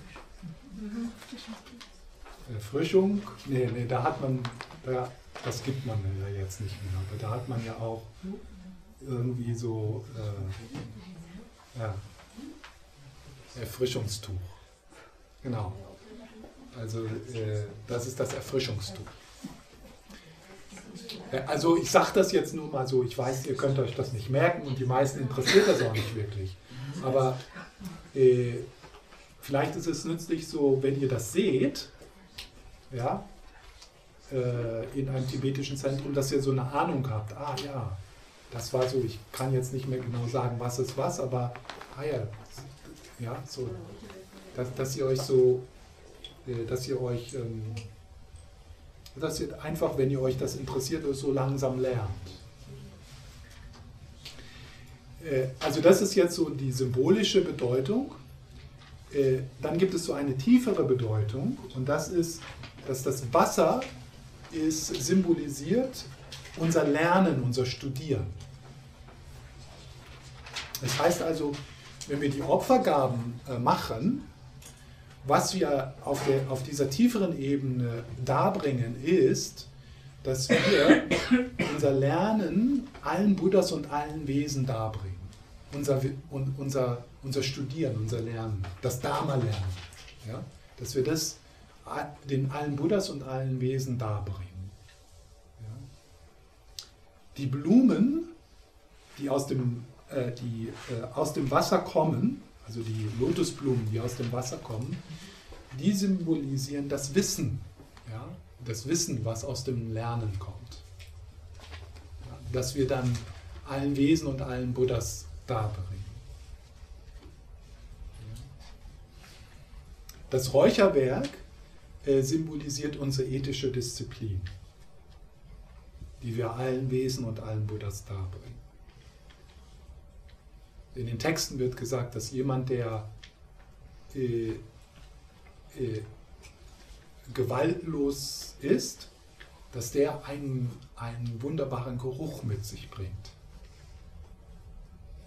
Erfrischung, nee, nee, da hat man, da, das gibt man ja jetzt nicht mehr, aber da hat man ja auch irgendwie so äh, ja, Erfrischungstuch. Genau. Also äh, das ist das Erfrischungstuch. Äh, also ich sage das jetzt nur mal so, ich weiß, ihr könnt euch das nicht merken und die meisten interessiert das auch nicht wirklich. Aber äh, Vielleicht ist es nützlich so, wenn ihr das seht, ja, äh, in einem tibetischen Zentrum, dass ihr so eine Ahnung habt. Ah ja, das war so, ich kann jetzt nicht mehr genau sagen, was ist was, aber ah ja, Ja, so, dass, dass ihr euch so, äh, dass ihr euch, ähm, dass ihr einfach, wenn ihr euch das interessiert, so langsam lernt. Äh, also das ist jetzt so die symbolische Bedeutung. Äh, dann gibt es so eine tiefere Bedeutung und das ist, dass das Wasser ist symbolisiert unser Lernen, unser Studieren. Das heißt also, wenn wir die Opfergaben äh, machen, was wir auf, der, auf dieser tieferen Ebene darbringen, ist, dass wir unser Lernen allen Buddhas und allen Wesen darbringen. Unser, unser, unser Studieren, unser Lernen, das Dharma-Lernen. Ja? Dass wir das den allen Buddhas und allen Wesen darbringen. Ja? Die Blumen, die aus dem, äh, die, äh, aus dem Wasser kommen, also die Lotusblumen, die aus dem Wasser kommen, die symbolisieren das Wissen. Ja? Das Wissen, was aus dem Lernen kommt. Ja? Dass wir dann allen Wesen und allen Buddhas darbringen. Das Räucherwerk äh, symbolisiert unsere ethische Disziplin, die wir allen Wesen und allen Buddhas darbringen. In den Texten wird gesagt, dass jemand, der äh, äh, gewaltlos ist, dass der einen, einen wunderbaren Geruch mit sich bringt.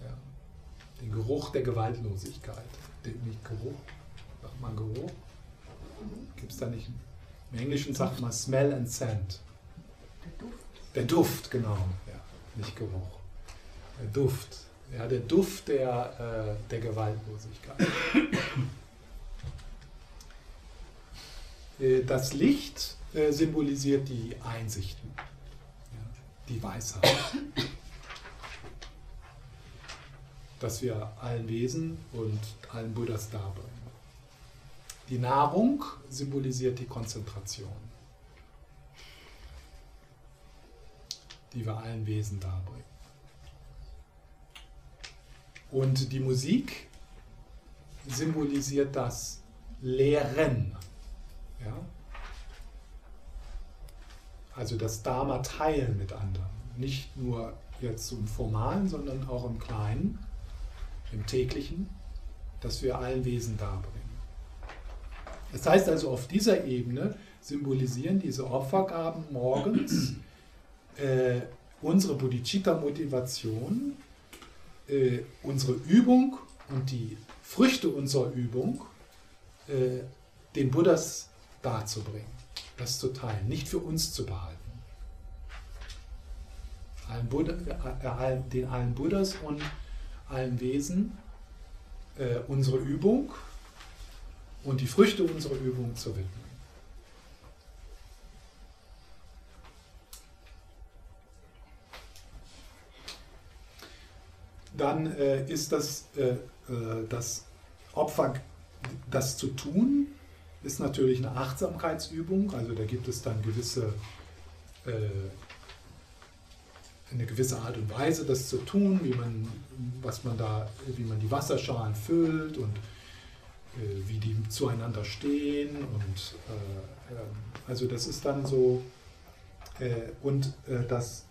Ja. Den Geruch der Gewaltlosigkeit. Den, nicht Geruch, sagt man Geruch? Gibt es da nicht? Im Englischen sagt man Smell and Scent. Der Duft. Der Duft, genau. Ja, nicht Geruch. Der Duft. Ja, der Duft der, äh, der Gewaltlosigkeit. Äh, das Licht äh, symbolisiert die Einsichten, ja, die Weisheit. Dass wir allen Wesen und allen Buddhas darbringen. Die Nahrung symbolisiert die Konzentration, die wir allen Wesen darbringen. Und die Musik symbolisiert das Lehren. Ja? Also das Dharma teilen mit anderen. Nicht nur jetzt im Formalen, sondern auch im Kleinen, im Täglichen, dass wir allen Wesen darbringen. Das heißt also, auf dieser Ebene symbolisieren diese Opfergaben morgens äh, unsere Bodhicitta-Motivation, äh, unsere Übung und die Früchte unserer Übung äh, den Buddhas darzubringen, das zu teilen, nicht für uns zu behalten. Allen Buddha, äh, den allen Buddhas und allen Wesen äh, unsere Übung und die Früchte unserer Übung zu widmen. Dann äh, ist das, äh, äh, das Opfer, das zu tun, ist natürlich eine Achtsamkeitsübung. Also da gibt es dann gewisse, äh, eine gewisse Art und Weise, das zu tun, wie man, was man da, wie man die Wasserschalen füllt und äh, wie die zueinander stehen und äh, ähm, also das ist dann so und das,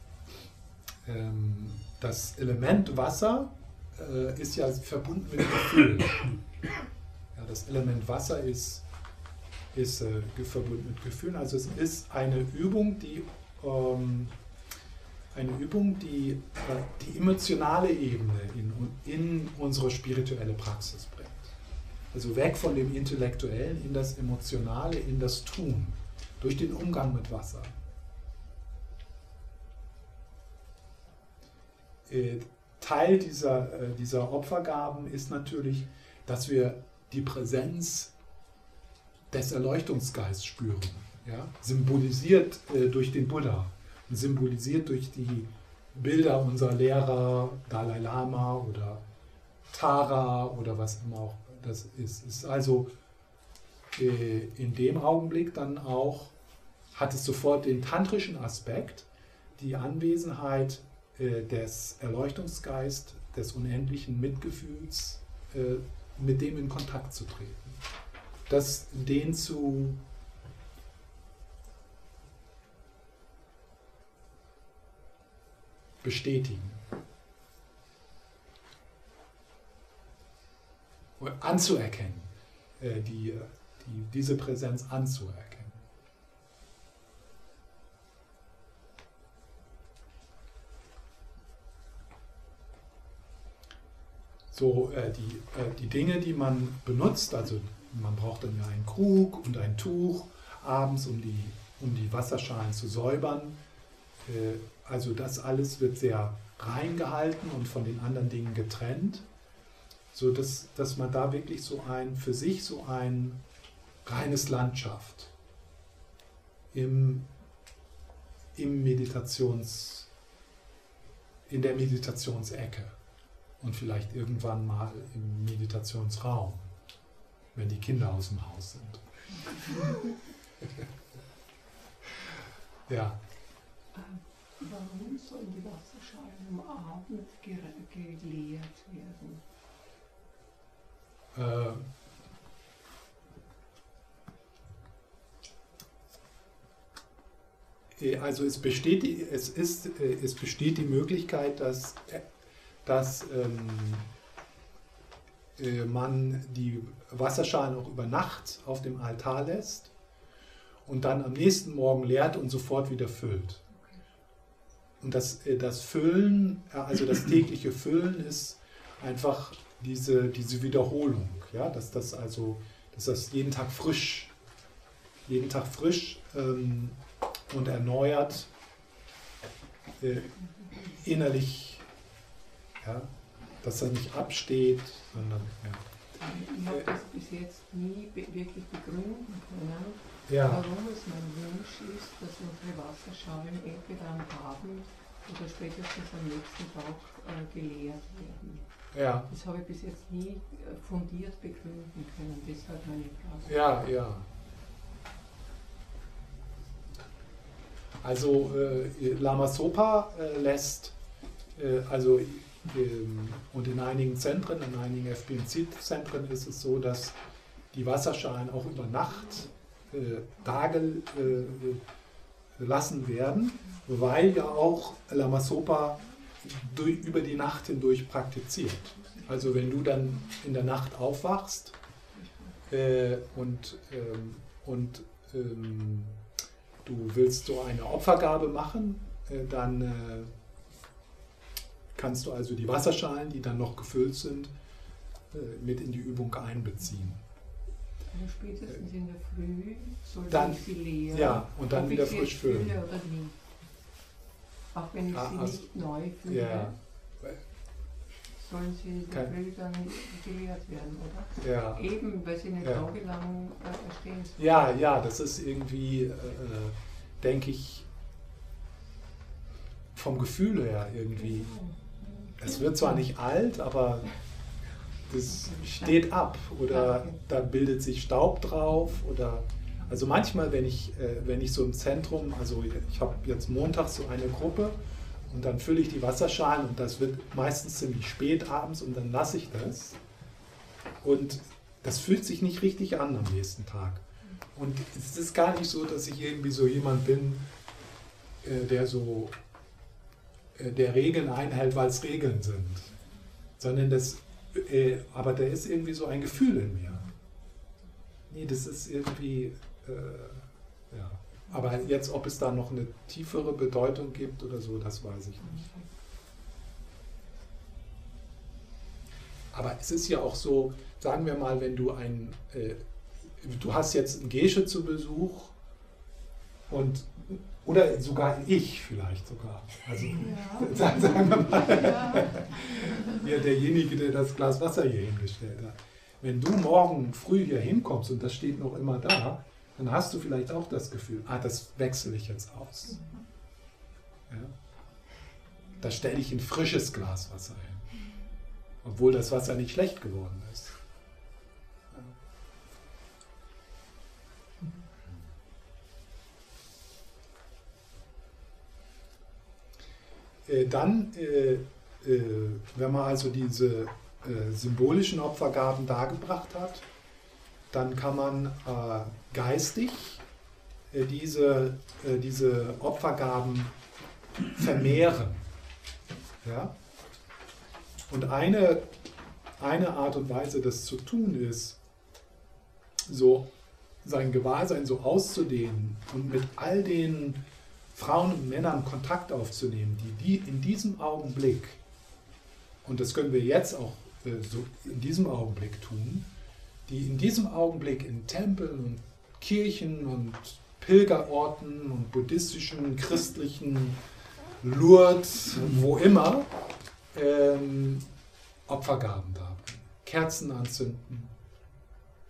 ähm, das Element Wasser äh, ist ja verbunden mit Gefühl. Ja, das Element Wasser ist, ist äh, verbunden mit Gefühlen. Also es ist eine Übung, die ähm, eine Übung, die die emotionale Ebene in, in unsere spirituelle Praxis bringt. Also weg von dem Intellektuellen in das Emotionale, in das Tun, durch den Umgang mit Wasser. Teil dieser, äh, dieser Opfergaben ist natürlich, dass wir die Präsenz des Erleuchtungsgeists spüren, ja? symbolisiert äh, durch den Buddha, symbolisiert durch die Bilder unserer Lehrer, Dalai Lama oder Tara oder was immer auch das ist, ist also äh, in dem Augenblick dann auch, hat es sofort den tantrischen Aspekt, die Anwesenheit äh, des Erleuchtungsgeist, des unendlichen Mitgefühls, äh, mit dem in Kontakt zu treten. Das, den zu bestätigen. Anzuerkennen, äh, die, die, diese Präsenz anzuerkennen. So, äh, die, äh, die Dinge, die man benutzt, also man braucht dann ja einen Krug und ein Tuch abends, um die, um die Wasserschalen zu säubern. Äh, also das alles wird sehr rein gehalten und von den anderen Dingen getrennt, so dass, dass man da wirklich so ein für sich so ein reines Landschaft im, im Meditations in der Meditationsecke und vielleicht irgendwann mal im Meditationsraum, wenn die Kinder aus dem Haus sind. ja. Warum sollen die Wasserschalen am Abend geleert werden? Äh, also es besteht, es, ist, äh, es besteht die Möglichkeit, dass, dass ähm, äh, man die Wasserschalen auch über Nacht auf dem Altar lässt und dann am nächsten Morgen leert und sofort wieder füllt. Und das, äh, das Füllen, äh, also das tägliche Füllen ist einfach diese, diese Wiederholung, ja, dass das also, dass das jeden Tag frisch, jeden Tag frisch ähm, und erneuert äh, innerlich, ja, dass er nicht absteht, sondern ja. Ich habe das bis jetzt nie wirklich begründen können, ja. warum es mein Wunsch ist, dass unsere Wasserschalen entweder am Abend oder spätestens am nächsten Tag äh, geleert werden. Ja. Das habe ich bis jetzt nie äh, fundiert begründen können, deshalb meine Frage. Ja, ja. Also äh, Lama Sopa äh, lässt, äh, also und in einigen Zentren, in einigen FBMC-Zentren ist es so, dass die Wasserschalen auch über Nacht äh, dagelassen äh, werden, weil ja auch Lama Sopa durch, über die Nacht hindurch praktiziert. Also wenn du dann in der Nacht aufwachst äh, und, ähm, und ähm, du willst so eine Opfergabe machen, äh, dann äh, kannst du also die Wasserschalen, die dann noch gefüllt sind, äh, mit in die Übung einbeziehen. Also spätestens in der Früh soll Dann- ich sie leeren. Ja, und dann wieder frisch füllen. fülle oder nicht. Auch wenn ich Ah, sie also- nicht neu fülle, Ja, sollen sie in der Früh dann geleert werden, oder? ja. Eben, weil sie nicht Ja. tagelang äh, stehen. Ja, ja, das ist irgendwie, äh, denke ich, vom Gefühl her irgendwie. Es wird zwar nicht alt, aber das steht ab. Oder da bildet sich Staub drauf. Oder also manchmal, wenn ich, äh, wenn ich so im Zentrum, also ich habe jetzt montags so eine Gruppe und dann fülle ich die Wasserschalen und das wird meistens ziemlich spät abends und dann lasse ich das. Und das fühlt sich nicht richtig an am nächsten Tag. Und es ist gar nicht so, dass ich irgendwie so jemand bin, äh, der so der Regeln einhält, weil es Regeln sind. Sondern das, äh, aber da ist irgendwie so ein Gefühl in mir. Nee, das ist irgendwie, äh, ja. Aber jetzt, ob es da noch eine tiefere Bedeutung gibt oder so, das weiß ich nicht. Aber es ist ja auch so, sagen wir mal, wenn du ein, äh, du hast jetzt einen Gesche zu Besuch und oder sogar ich vielleicht sogar. Also Ja. sagen wir mal, Ja. ja, derjenige, der das Glas Wasser hier hingestellt hat. Wenn du morgen früh hier hinkommst und das steht noch immer da, dann hast du vielleicht auch das Gefühl, ah, das wechsle ich jetzt aus. Ja? Da stelle ich ein frisches Glas Wasser hin. Obwohl das Wasser nicht schlecht geworden ist. Dann, äh, äh, wenn man also diese äh, symbolischen Opfergaben dargebracht hat, dann kann man äh, geistig äh, diese, äh, diese Opfergaben vermehren. Ja? Und eine, eine Art und Weise, das zu tun, ist, so sein Gewahrsein so auszudehnen und mit all den Frauen und Männern Kontakt aufzunehmen, die, die in diesem Augenblick, und das können wir jetzt auch äh, so in diesem Augenblick tun, die in diesem Augenblick in Tempeln und Kirchen und Pilgerorten und buddhistischen, christlichen Lourdes, wo immer, ähm, Opfergaben da, Kerzen anzünden,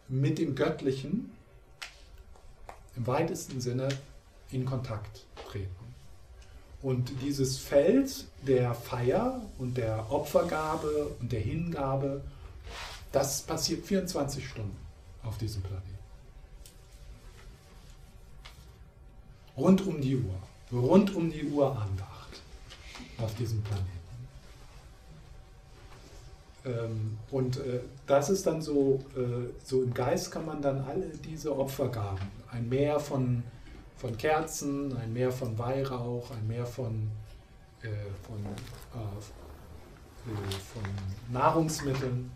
mit dem Göttlichen im weitesten Sinne in Kontakt treten. Und dieses Feld der Feier und der Opfergabe und der Hingabe, das passiert 24 Stunden auf diesem Planeten. Rund um die Uhr. Rund um die Uhr Andacht auf diesem Planeten. Ähm, und äh, das ist dann so, äh, so im Geist kann man dann alle diese Opfergaben, ein Meer von, von Kerzen, ein Meer von Weihrauch, ein Meer von, äh, von, äh, äh, von Nahrungsmitteln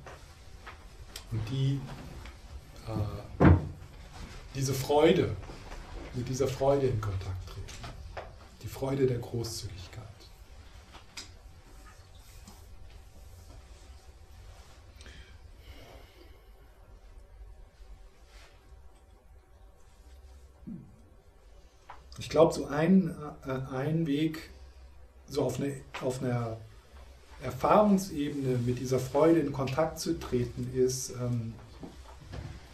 und die, äh, diese Freude, mit dieser Freude in Kontakt treten. Die Freude der Großzügigkeit. Ich glaube, so ein, äh, ein Weg, so auf, eine, auf einer Erfahrungsebene mit dieser Freude in Kontakt zu treten, ist, ähm,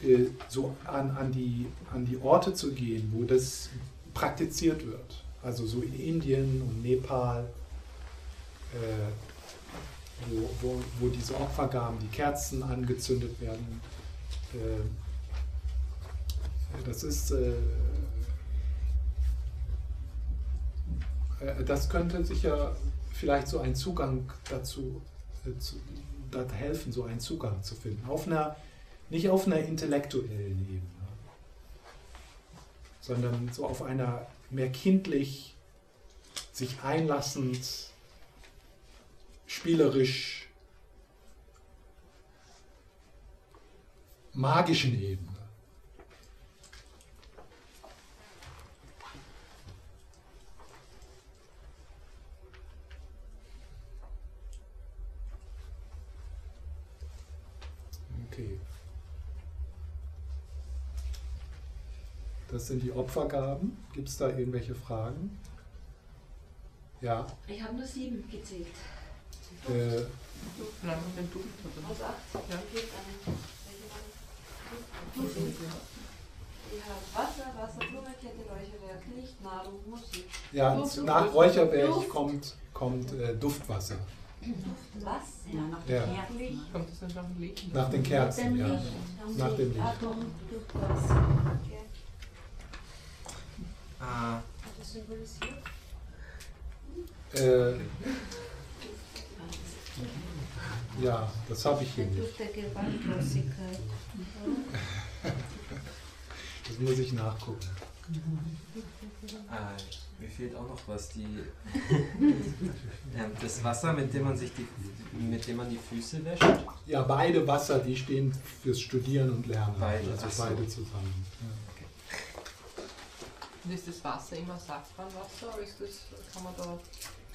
äh, so an, an, die, an die Orte zu gehen, wo das praktiziert wird. Also so in Indien und Nepal, äh, wo, wo, wo diese Opfergaben, die Kerzen angezündet werden. Äh, das ist das könnte sicher vielleicht so ein Zugang dazu äh, zu, helfen, so einen Zugang zu finden. Auf einer, nicht auf einer intellektuellen Ebene, sondern so auf einer mehr kindlich, sich einlassend, spielerisch, magischen Ebene. Das sind die Opfergaben. Gibt es da irgendwelche Fragen? Ja. Ich habe nur sieben gezählt. Äh, Aus acht? Ja. Wasser, Wasser, Blumenkette, Räucherwerk, Licht, Nahrung, Musik. ja, Duft, nach Duft, Räucherwerk Duft. kommt, kommt äh, Duftwasser. Was? Ja, nach Ja. den Kerzen. Kommt das dann nach dem Licht? Nach den Kerzen, ja. Licht. Nach dem Licht. doch, durch was? Ah? Äh, ja, das habe ich hier nicht. Das muss ich nachgucken. ah, mir fehlt auch noch was. Die, ähm, das Wasser, mit dem man sich die, mit dem man die Füße wäscht. Ja, beide Wasser, die stehen fürs Studieren und Lernen. Beide, also ach so. beide zusammen. Und ist das Wasser immer Safranwasser oder ist das, kann man da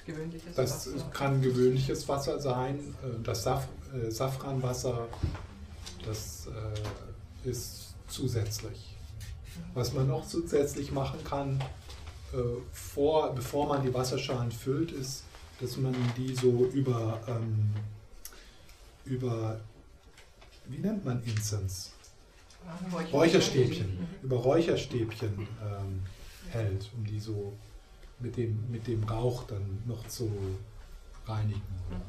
gewöhnliches Das Wasser? kann gewöhnliches Wasser sein. Äh, Das Saf äh, Safranwasser, das äh, ist zusätzlich. Was man noch zusätzlich machen kann, äh, vor, bevor man die Wasserschalen füllt, ist, dass man die so über, ähm, über wie nennt man Incense? Räucher- Räucherstäbchen. Über Räucherstäbchen ähm, hält, um die so mit dem, mit dem Rauch dann noch zu reinigen. Mhm.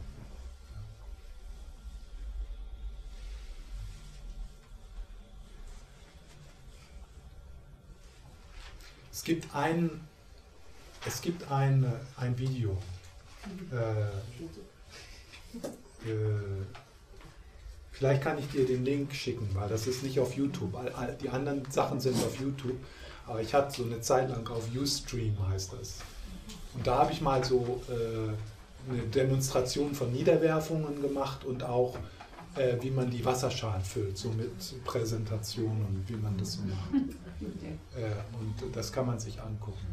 Es gibt ein, es gibt ein, ein Video. Äh, äh, Vielleicht kann ich dir den Link schicken, weil das ist nicht auf YouTube. Die anderen Sachen sind auf YouTube, aber ich hatte so eine Zeit lang auf Ustream heißt das. Und da habe ich mal so äh, eine Demonstration von Niederwerfungen gemacht und auch äh, wie man die Wasserschalen füllt, so mit Präsentation und wie man das so macht. Äh, und das kann man sich angucken.